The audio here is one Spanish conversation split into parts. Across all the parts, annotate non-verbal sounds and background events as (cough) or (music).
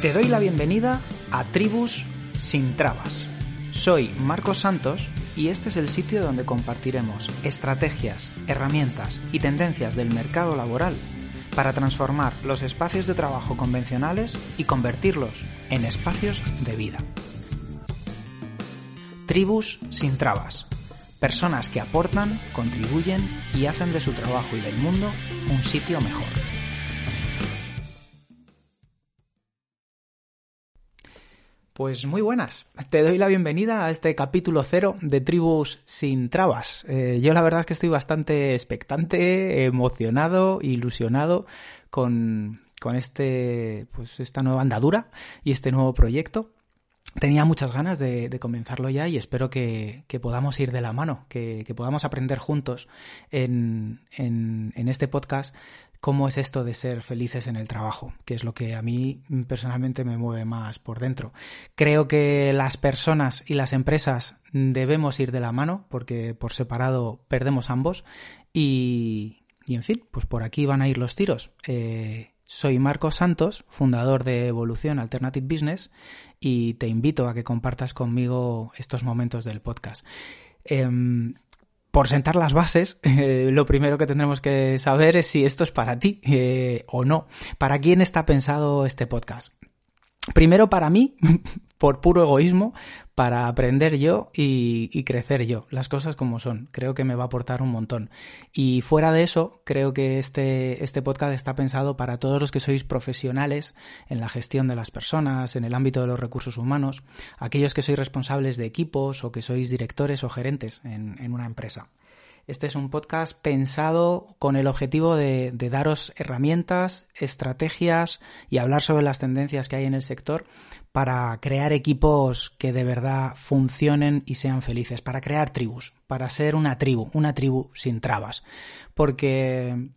Te doy la bienvenida a Tribus sin Trabas. Soy Marcos Santos y este es el sitio donde compartiremos estrategias, herramientas y tendencias del mercado laboral para transformar los espacios de trabajo convencionales y convertirlos en espacios de vida. Tribus sin trabas. Personas que aportan, contribuyen y hacen de su trabajo y del mundo un sitio mejor. Pues muy buenas, te doy la bienvenida a este capítulo cero de Tribus sin Trabas. Eh, yo la verdad es que estoy bastante expectante, emocionado, ilusionado con, con este, pues esta nueva andadura y este nuevo proyecto. Tenía muchas ganas de, comenzarlo ya y espero que, podamos ir de la mano, que, podamos aprender juntos en, en este podcast cómo es esto de ser felices en el trabajo, que es lo que a mí personalmente me mueve más por dentro. Creo que las personas y las empresas debemos ir de la mano porque por separado perdemos ambos y, y en fin, pues por aquí van a ir los tiros. Eh, soy Marcos Santos, fundador de Evolución Alternative Business y te invito a que compartas conmigo estos momentos del podcast. Eh, por sentar las bases, (laughs) eh, lo primero que tendremos que saber es si esto es para ti eh, o no. ¿Para quién está pensado este podcast? Primero para mí, (laughs) por puro egoísmo, para aprender yo y, crecer yo, las cosas como son. Creo que me va a aportar un montón. Y fuera de eso, creo que este, este podcast está pensado para todos los que sois profesionales en la gestión de las personas, en el ámbito de los recursos humanos, aquellos que sois responsables de equipos o que sois directores o gerentes en, en una empresa. Este es un podcast pensado con el objetivo de, daros herramientas, estrategias y hablar sobre las tendencias que hay en el sector para crear equipos que de verdad funcionen y sean felices, para crear tribus, para ser una tribu, una tribu sin trabas. Porque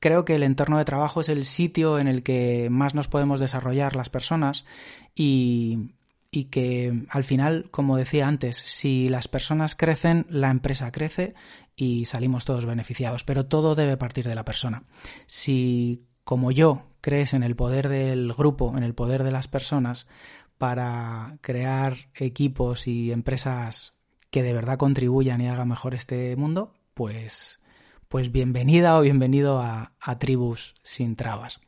creo que el entorno de trabajo es el sitio en el que más nos podemos desarrollar las personas y que al final, como decía antes, si las personas crecen, la empresa crece y salimos todos beneficiados, pero todo debe partir de la persona. Si, como yo, crees en el poder del grupo, en el poder de las personas, para crear equipos y empresas que de verdad contribuyan y hagan mejor este mundo, pues, pues bienvenida o bienvenido a, a Tribus sin Trabas.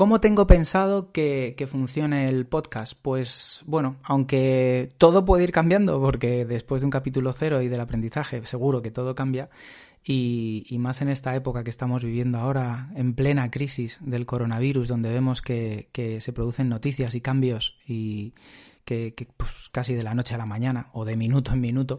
¿Cómo tengo pensado que, funcione el podcast? Pues bueno, aunque todo puede ir cambiando, porque después de un capítulo cero y del aprendizaje, seguro que todo cambia, y, más en esta época que estamos viviendo ahora, en plena crisis del coronavirus, donde vemos que, que se producen noticias y cambios y que, que pues, casi de la noche a la mañana o de minuto en minuto,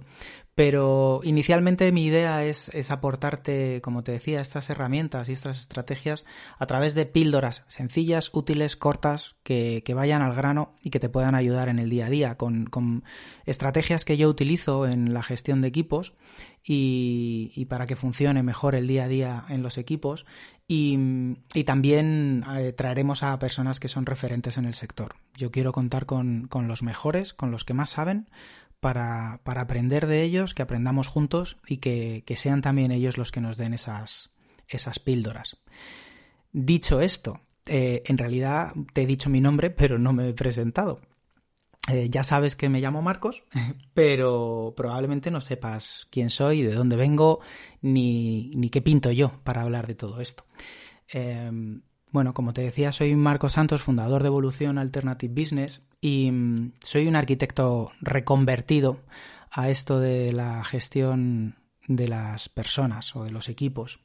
pero inicialmente mi idea es, es, aportarte, como te decía, estas herramientas y estas estrategias a través de píldoras sencillas, útiles, cortas, que, que vayan al grano y que te puedan ayudar en el día a día, con, con estrategias que yo utilizo en la gestión de equipos y, y, para que funcione mejor el día a día en los equipos. Y, y también eh, traeremos a personas que son referentes en el sector. Yo quiero contar con, con los mejores, con los que más saben, para, para aprender de ellos, que aprendamos juntos y que, que, sean también ellos los que nos den esas, esas píldoras. Dicho esto, eh, en realidad te he dicho mi nombre, pero no me he presentado. Eh, ya sabes que me llamo Marcos, (laughs) pero probablemente no sepas quién soy, de dónde vengo, ni, ni qué pinto yo para hablar de todo esto. Eh, bueno, como te decía, soy Marcos Santos, fundador de Evolución Alternative Business y mm, soy un arquitecto reconvertido a esto de la gestión de las personas o de los equipos.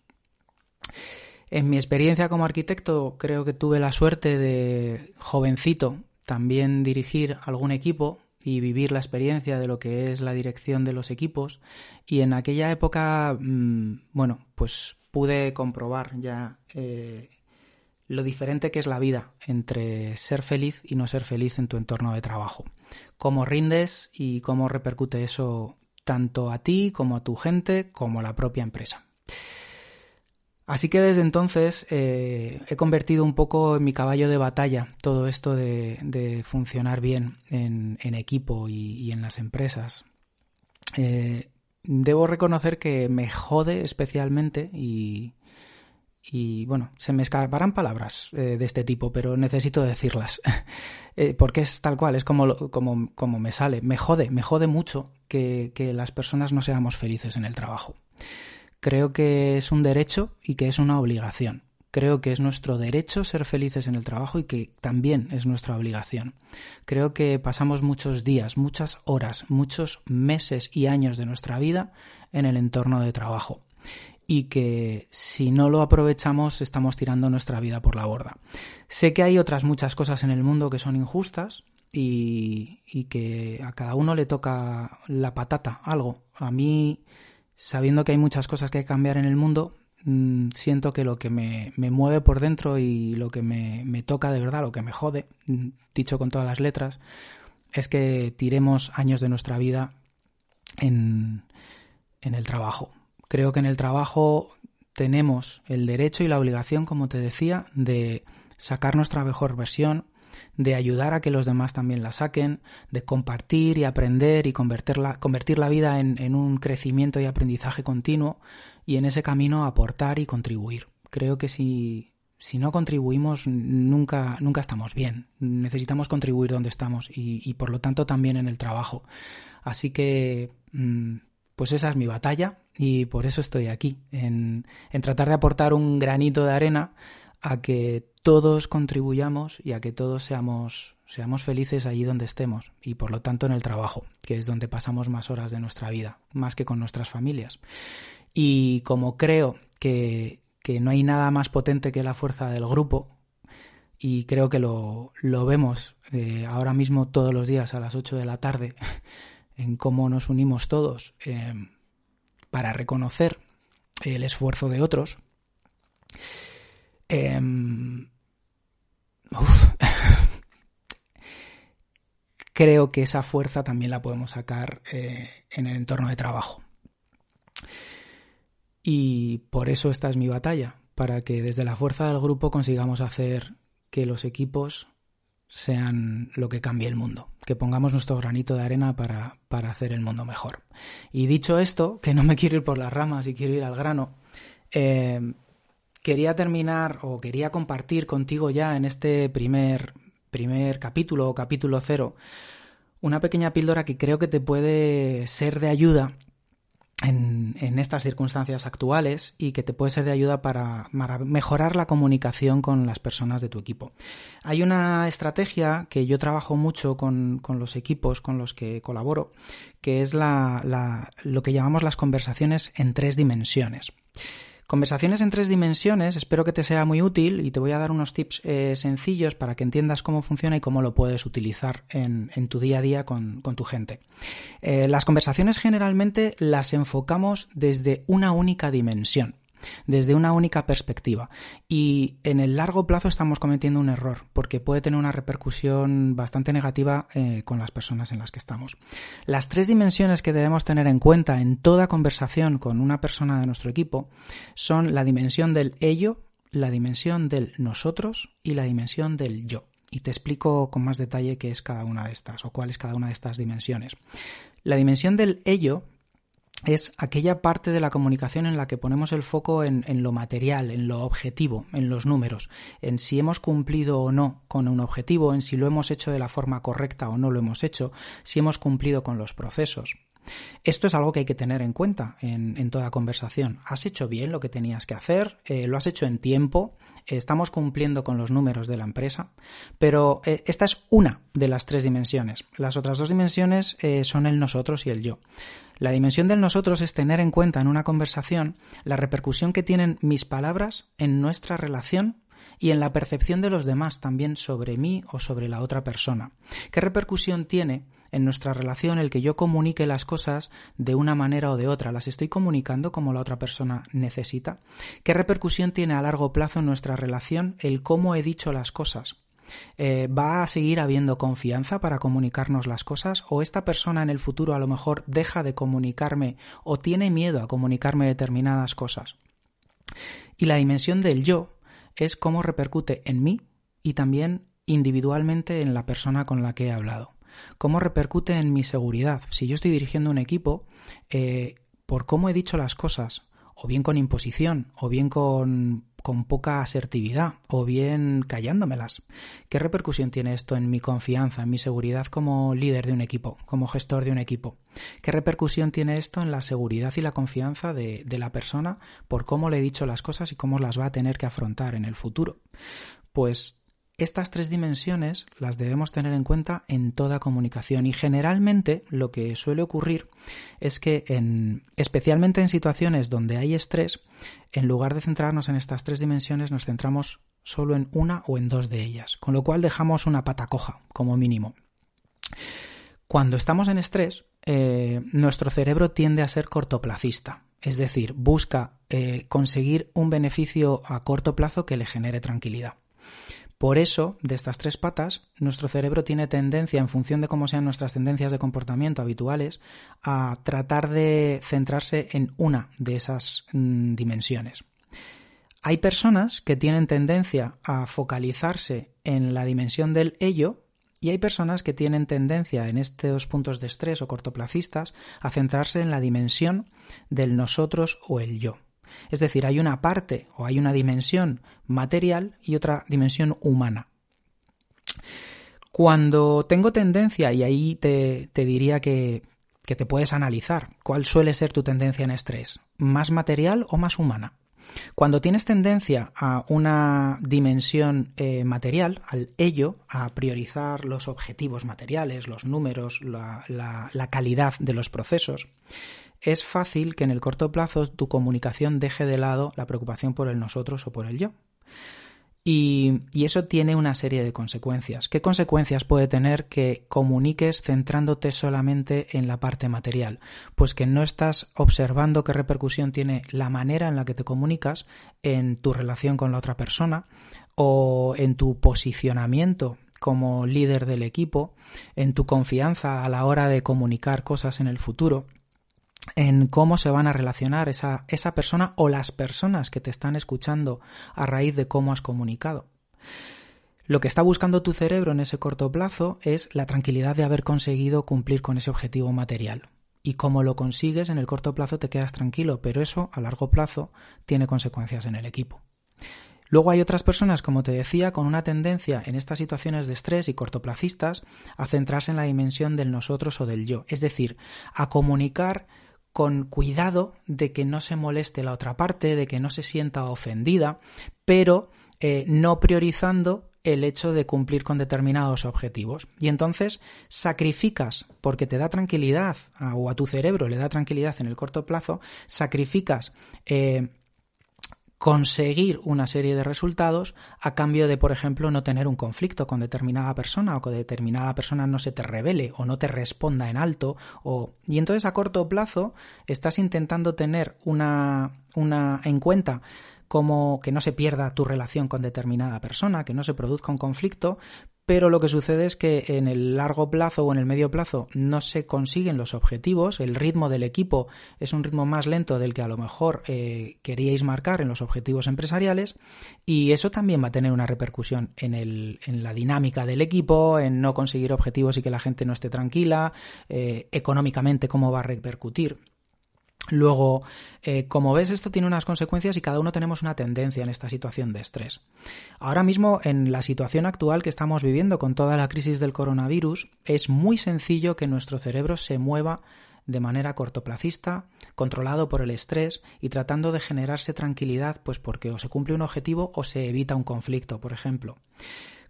En mi experiencia como arquitecto creo que tuve la suerte de jovencito también dirigir algún equipo y vivir la experiencia de lo que es la dirección de los equipos y en aquella época, mm, bueno, pues pude comprobar ya eh, lo diferente que es la vida entre ser feliz y no ser feliz en tu entorno de trabajo. Cómo rindes y cómo repercute eso tanto a ti como a tu gente como a la propia empresa. Así que desde entonces eh, he convertido un poco en mi caballo de batalla todo esto de, funcionar bien en, equipo y, en las empresas. Eh, debo reconocer que me jode especialmente y, bueno, se me escaparán palabras eh, de este tipo, pero necesito decirlas. (laughs) porque es tal cual, es como, como, como, me sale. Me jode, me jode mucho que, que las personas no seamos felices en el trabajo. Creo que es un derecho y que es una obligación. Creo que es nuestro derecho ser felices en el trabajo y que también es nuestra obligación. Creo que pasamos muchos días, muchas horas, muchos meses y años de nuestra vida en el entorno de trabajo y que si no lo aprovechamos estamos tirando nuestra vida por la borda. Sé que hay otras muchas cosas en el mundo que son injustas y, que a cada uno le toca la patata, algo. A mí sabiendo que hay muchas cosas que hay que cambiar en el mundo, mm, siento que lo que me, mueve por dentro y lo que me, toca de verdad, lo que me jode, mm, dicho con todas las letras, es que tiremos años de nuestra vida en el trabajo. Creo que en el trabajo tenemos el derecho y la obligación, como te decía, de sacar nuestra mejor versión, de ayudar a que los demás también la saquen, de compartir y aprender y convertirla, convertir la vida en, un crecimiento y aprendizaje continuo y en ese camino aportar y contribuir. Creo que si, si no contribuimos nunca, nunca estamos bien. Necesitamos contribuir donde estamos y, y por lo tanto también en el trabajo. Así que mm, pues esa es mi batalla y por eso estoy aquí, en, en tratar de aportar un granito de arena a que todos contribuyamos y a que todos seamos, seamos felices allí donde estemos y por lo tanto en el trabajo, que es donde pasamos más horas de nuestra vida, más que con nuestras familias. Y como creo que, no hay nada más potente que la fuerza del grupo, y creo que lo, vemos eh, ahora mismo todos los días a las 8 de la tarde, en cómo nos unimos todos eh, para reconocer el esfuerzo de otros. (laughs) Em, creo que esa fuerza también la podemos sacar eh, en el entorno de trabajo. Y por eso esta es mi batalla, para que desde la fuerza del grupo consigamos hacer que los equipos sean lo que cambie el mundo, que pongamos nuestro granito de arena para, hacer el mundo mejor. Y dicho esto, que no me quiero ir por las ramas y quiero ir al grano, eh, quería terminar o quería compartir contigo ya en este primer, primer capítulo o capítulo cero una pequeña píldora que creo que te puede ser de ayuda en, estas circunstancias actuales y que te puede ser de ayuda para, mejorar la comunicación con las personas de tu equipo. Hay una estrategia que yo trabajo mucho con, con los equipos con los que colaboro, que es la, lo que llamamos las conversaciones en tres dimensiones. Conversaciones en tres dimensiones, espero que te sea muy útil y te voy a dar unos tips eh, sencillos para que entiendas cómo funciona y cómo lo puedes utilizar en, tu día a día con, tu gente. Eh, las conversaciones generalmente las enfocamos desde una única dimensión desde una única perspectiva. Y en el largo plazo estamos cometiendo un error, porque puede tener una repercusión bastante negativa eh, con las personas en las que estamos. Las tres dimensiones que debemos tener en cuenta en toda conversación con una persona de nuestro equipo son la dimensión del ello, la dimensión del nosotros y la dimensión del yo. Y te explico con más detalle qué es cada una de estas o cuál es cada una de estas dimensiones. La dimensión del ello es aquella parte de la comunicación en la que ponemos el foco en, lo material, en lo objetivo, en los números, en si hemos cumplido o no con un objetivo, en si lo hemos hecho de la forma correcta o no lo hemos hecho, si hemos cumplido con los procesos. Esto es algo que hay que tener en cuenta en, toda conversación. ¿Has hecho bien lo que tenías que hacer? Eh, ¿Lo has hecho en tiempo? ¿Estamos cumpliendo con los números de la empresa? Pero eh, esta es una de las tres dimensiones. Las otras dos dimensiones eh, son el nosotros y el yo. La dimensión del nosotros es tener en cuenta en una conversación la repercusión que tienen mis palabras en nuestra relación y en la percepción de los demás también sobre mí o sobre la otra persona. ¿Qué repercusión tiene en nuestra relación el que yo comunique las cosas de una manera o de otra? ¿Las estoy comunicando como la otra persona necesita? ¿Qué repercusión tiene a largo plazo en nuestra relación el cómo he dicho las cosas? Eh, ¿Va a seguir habiendo confianza para comunicarnos las cosas? ¿O esta persona en el futuro a lo mejor deja de comunicarme o tiene miedo a comunicarme determinadas cosas? Y la dimensión del yo es cómo repercute en mí y también individualmente en la persona con la que he hablado. ¿Cómo repercute en mi seguridad? Si yo estoy dirigiendo un equipo, eh, por cómo he dicho las cosas, o bien con imposición, o bien con, con poca asertividad, o bien callándomelas. ¿Qué repercusión tiene esto en mi confianza, en mi seguridad como líder de un equipo, como gestor de un equipo? ¿Qué repercusión tiene esto en la seguridad y la confianza de, de la persona por cómo le he dicho las cosas y cómo las va a tener que afrontar en el futuro? Pues estas tres dimensiones las debemos tener en cuenta en toda comunicación y generalmente lo que suele ocurrir es que en, especialmente en situaciones donde hay estrés, en lugar de centrarnos en estas tres dimensiones nos centramos solo en una o en dos de ellas, con lo cual dejamos una pata coja como mínimo. Cuando estamos en estrés, eh, nuestro cerebro tiende a ser cortoplacista, es decir, busca eh, conseguir un beneficio a corto plazo que le genere tranquilidad. Por eso, de estas tres patas, nuestro cerebro tiene tendencia, en función de cómo sean nuestras tendencias de comportamiento habituales, a tratar de centrarse en una de esas mm, dimensiones. Hay personas que tienen tendencia a focalizarse en la dimensión del ello y hay personas que tienen tendencia en estos puntos de estrés o cortoplacistas a centrarse en la dimensión del nosotros o el yo. Es decir, hay una parte o hay una dimensión material y otra dimensión humana. Cuando tengo tendencia, y ahí te, diría que, te puedes analizar, ¿cuál suele ser tu tendencia en estrés? ¿Más material o más humana? Cuando tienes tendencia a una dimensión eh, material, al ello, a priorizar los objetivos materiales, los números, la calidad de los procesos, es fácil que en el corto plazo tu comunicación deje de lado la preocupación por el nosotros o por el yo. Y, eso tiene una serie de consecuencias. ¿Qué consecuencias puede tener que comuniques centrándote solamente en la parte material? Pues que no estás observando qué repercusión tiene la manera en la que te comunicas en tu relación con la otra persona o en tu posicionamiento como líder del equipo, en tu confianza a la hora de comunicar cosas en el futuro en cómo se van a relacionar esa, esa persona o las personas que te están escuchando a raíz de cómo has comunicado. Lo que está buscando tu cerebro en ese corto plazo es la tranquilidad de haber conseguido cumplir con ese objetivo material. Y como lo consigues en el corto plazo te quedas tranquilo, pero eso a largo plazo tiene consecuencias en el equipo. Luego hay otras personas, como te decía, con una tendencia en estas situaciones de estrés y cortoplacistas a centrarse en la dimensión del nosotros o del yo, es decir, a comunicar con cuidado de que no se moleste la otra parte, de que no se sienta ofendida, pero eh, no priorizando el hecho de cumplir con determinados objetivos. Y entonces sacrificas, porque te da tranquilidad, o a tu cerebro le da tranquilidad en el corto plazo, sacrificas eh, conseguir una serie de resultados a cambio de, por ejemplo, no tener un conflicto con determinada persona o que determinada persona no se te revele o no te responda en alto o y entonces a corto plazo estás intentando tener una una en cuenta como que no se pierda tu relación con determinada persona, que no se produzca un conflicto, pero lo que sucede es que en el largo plazo o en el medio plazo no se consiguen los objetivos, el ritmo del equipo es un ritmo más lento del que a lo mejor eh, queríais marcar en los objetivos empresariales y eso también va a tener una repercusión en, el, en la dinámica del equipo, en no conseguir objetivos y que la gente no esté tranquila, eh, económicamente cómo va a repercutir. Luego, eh, como ves, esto tiene unas consecuencias y cada uno tenemos una tendencia en esta situación de estrés. Ahora mismo, en la situación actual que estamos viviendo con toda la crisis del coronavirus, es muy sencillo que nuestro cerebro se mueva de manera cortoplacista, controlado por el estrés y tratando de generarse tranquilidad, pues porque o se cumple un objetivo o se evita un conflicto, por ejemplo.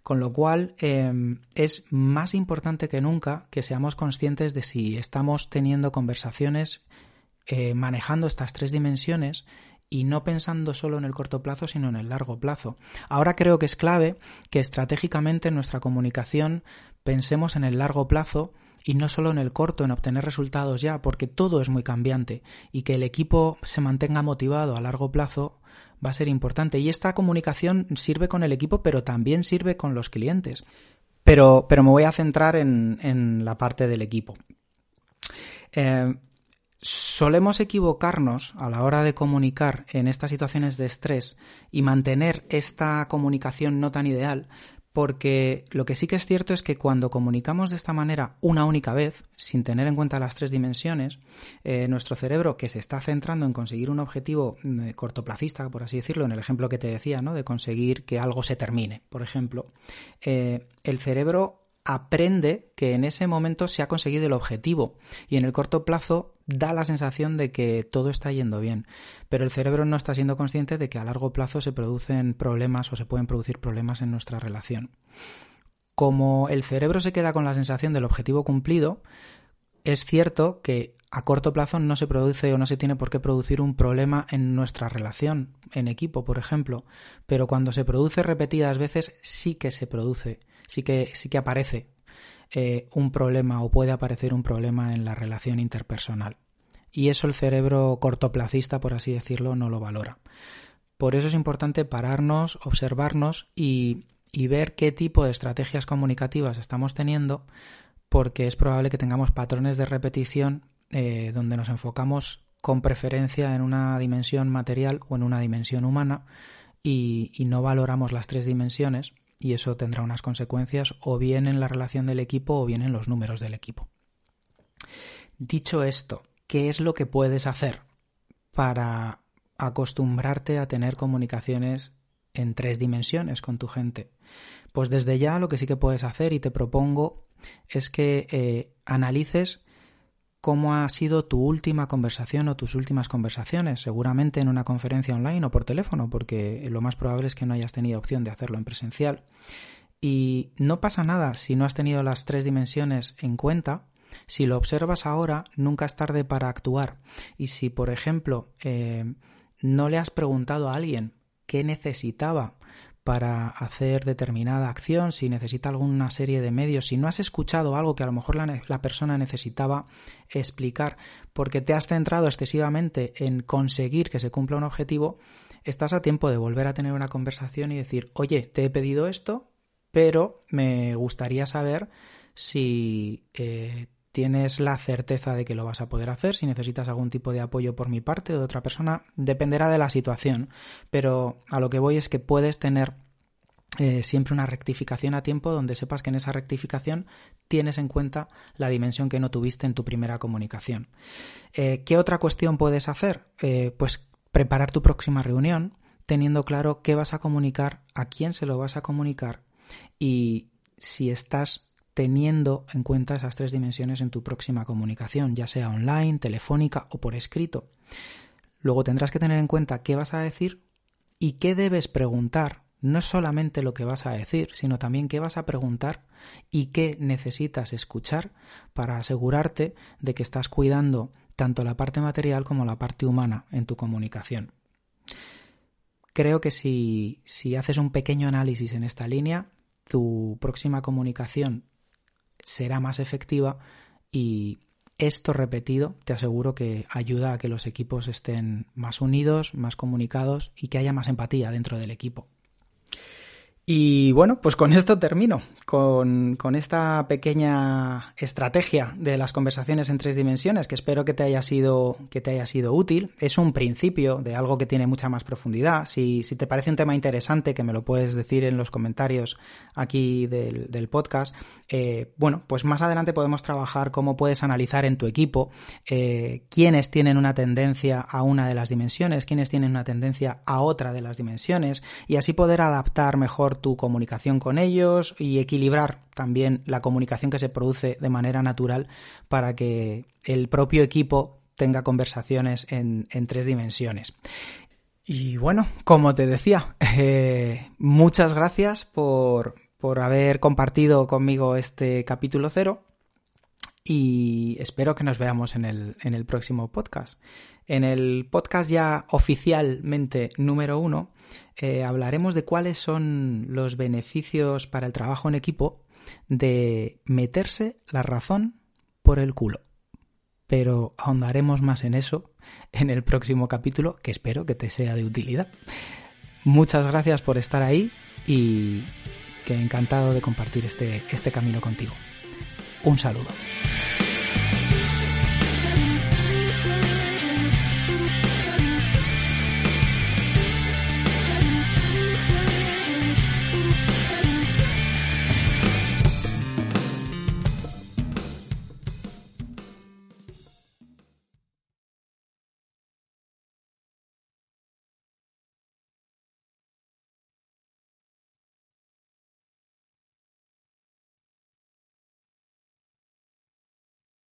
Con lo cual em, es más importante que nunca que seamos conscientes de si estamos teniendo conversaciones eh, manejando estas tres dimensiones y no pensando solo en el corto plazo, sino en el largo plazo. Ahora creo que es clave que estratégicamente en nuestra comunicación pensemos en el largo plazo y no solo en el corto, en obtener resultados ya, porque todo es muy cambiante y que el equipo se mantenga motivado a largo plazo va a ser importante. Y esta comunicación sirve con el equipo, pero también sirve con los clientes. Pero, pero me voy a centrar en, en la parte del equipo. Eh, solemos equivocarnos a la hora de comunicar en estas situaciones de estrés y mantener esta comunicación no tan ideal porque lo que sí que es cierto es que cuando comunicamos de esta manera una única vez, sin tener en cuenta las tres dimensiones, eh, nuestro cerebro que se está centrando en conseguir un objetivo mm, cortoplacista, por así decirlo, en el ejemplo que te decía, ¿no? De conseguir que algo se termine, por ejemplo, eh, el cerebro aprende que en ese momento se ha conseguido el objetivo y en el corto plazo da la sensación de que todo está yendo bien, pero el cerebro no está siendo consciente de que a largo plazo se producen problemas o se pueden producir problemas en nuestra relación. Como el cerebro se queda con la sensación del objetivo cumplido, es cierto que a corto plazo no se produce o no se tiene por qué producir un problema en nuestra relación, en equipo, por ejemplo, pero cuando se produce repetidas veces sí que se produce sí que, sí que aparece eh, un problema o puede aparecer un problema en la relación interpersonal. Y eso el cerebro cortoplacista, por así decirlo, no lo valora. Por eso es importante pararnos, observarnos y, y ver qué tipo de estrategias comunicativas estamos teniendo, porque es probable que tengamos patrones de repetición eh, donde nos enfocamos con preferencia en una dimensión material o en una dimensión humana y, y no valoramos las tres dimensiones y eso tendrá unas consecuencias o bien en la relación del equipo o bien en los números del equipo. Dicho esto, ¿qué es lo que puedes hacer para acostumbrarte a tener comunicaciones en tres dimensiones con tu gente? Pues desde ya lo que sí que puedes hacer y te propongo es que eh, analices cómo ha sido tu última conversación o tus últimas conversaciones, seguramente en una conferencia online o por teléfono, porque lo más probable es que no hayas tenido opción de hacerlo en presencial. Y no pasa nada si no has tenido las tres dimensiones en cuenta. Si lo observas ahora, nunca es tarde para actuar. Y si, por ejemplo, eh, no le has preguntado a alguien qué necesitaba para hacer determinada acción, si necesita alguna serie de medios, si no has escuchado algo que a lo mejor la, persona necesitaba explicar porque te has centrado excesivamente en conseguir que se cumpla un objetivo, estás a tiempo de volver a tener una conversación y decir, oye, te he pedido esto, pero me gustaría saber si eh, tienes la certeza de que lo vas a poder hacer, si necesitas algún tipo de apoyo por mi parte o de otra persona, dependerá de la situación, pero a lo que voy es que puedes tener eh, siempre una rectificación a tiempo donde sepas que en esa rectificación tienes en cuenta la dimensión que no tuviste en tu primera comunicación. Eh, ¿Qué otra cuestión puedes hacer? Eh, pues preparar tu próxima reunión teniendo claro qué vas a comunicar, a quién se lo vas a comunicar y si estás teniendo en cuenta esas tres dimensiones en tu próxima comunicación, ya sea online, telefónica o por escrito. Luego tendrás que tener en cuenta qué vas a decir y qué debes preguntar, no solamente lo que vas a decir, sino también qué vas a preguntar y qué necesitas escuchar para asegurarte de que estás cuidando tanto la parte material como la parte humana en tu comunicación. Creo que si, si haces un pequeño análisis en esta línea, tu próxima comunicación será más efectiva y esto repetido te aseguro que ayuda a que los equipos estén más unidos, más comunicados y que haya más empatía dentro del equipo. Y bueno, pues con esto termino, con, esta pequeña estrategia de las conversaciones en tres dimensiones, que espero que te haya sido, que te haya sido útil. Es un principio de algo que tiene mucha más profundidad. Si, si te parece un tema interesante, que me lo puedes decir en los comentarios aquí del, podcast, eh, bueno, pues más adelante podemos trabajar cómo puedes analizar en tu equipo eh, quiénes tienen una tendencia a una de las dimensiones, quiénes tienen una tendencia a otra de las dimensiones, y así poder adaptar mejor tu comunicación con ellos y equilibrar también la comunicación que se produce de manera natural para que el propio equipo tenga conversaciones en, tres dimensiones. Y bueno, como te decía, (laughs) eh, muchas gracias por, por haber compartido conmigo este capítulo cero y espero que nos veamos en el, en el próximo podcast. En el podcast ya oficialmente número uno eh, hablaremos de cuáles son los beneficios para el trabajo en equipo de meterse la razón por el culo. Pero ahondaremos más en eso en el próximo capítulo, que espero que te sea de utilidad. Muchas gracias por estar ahí y que encantado de compartir este, este camino contigo. Un saludo.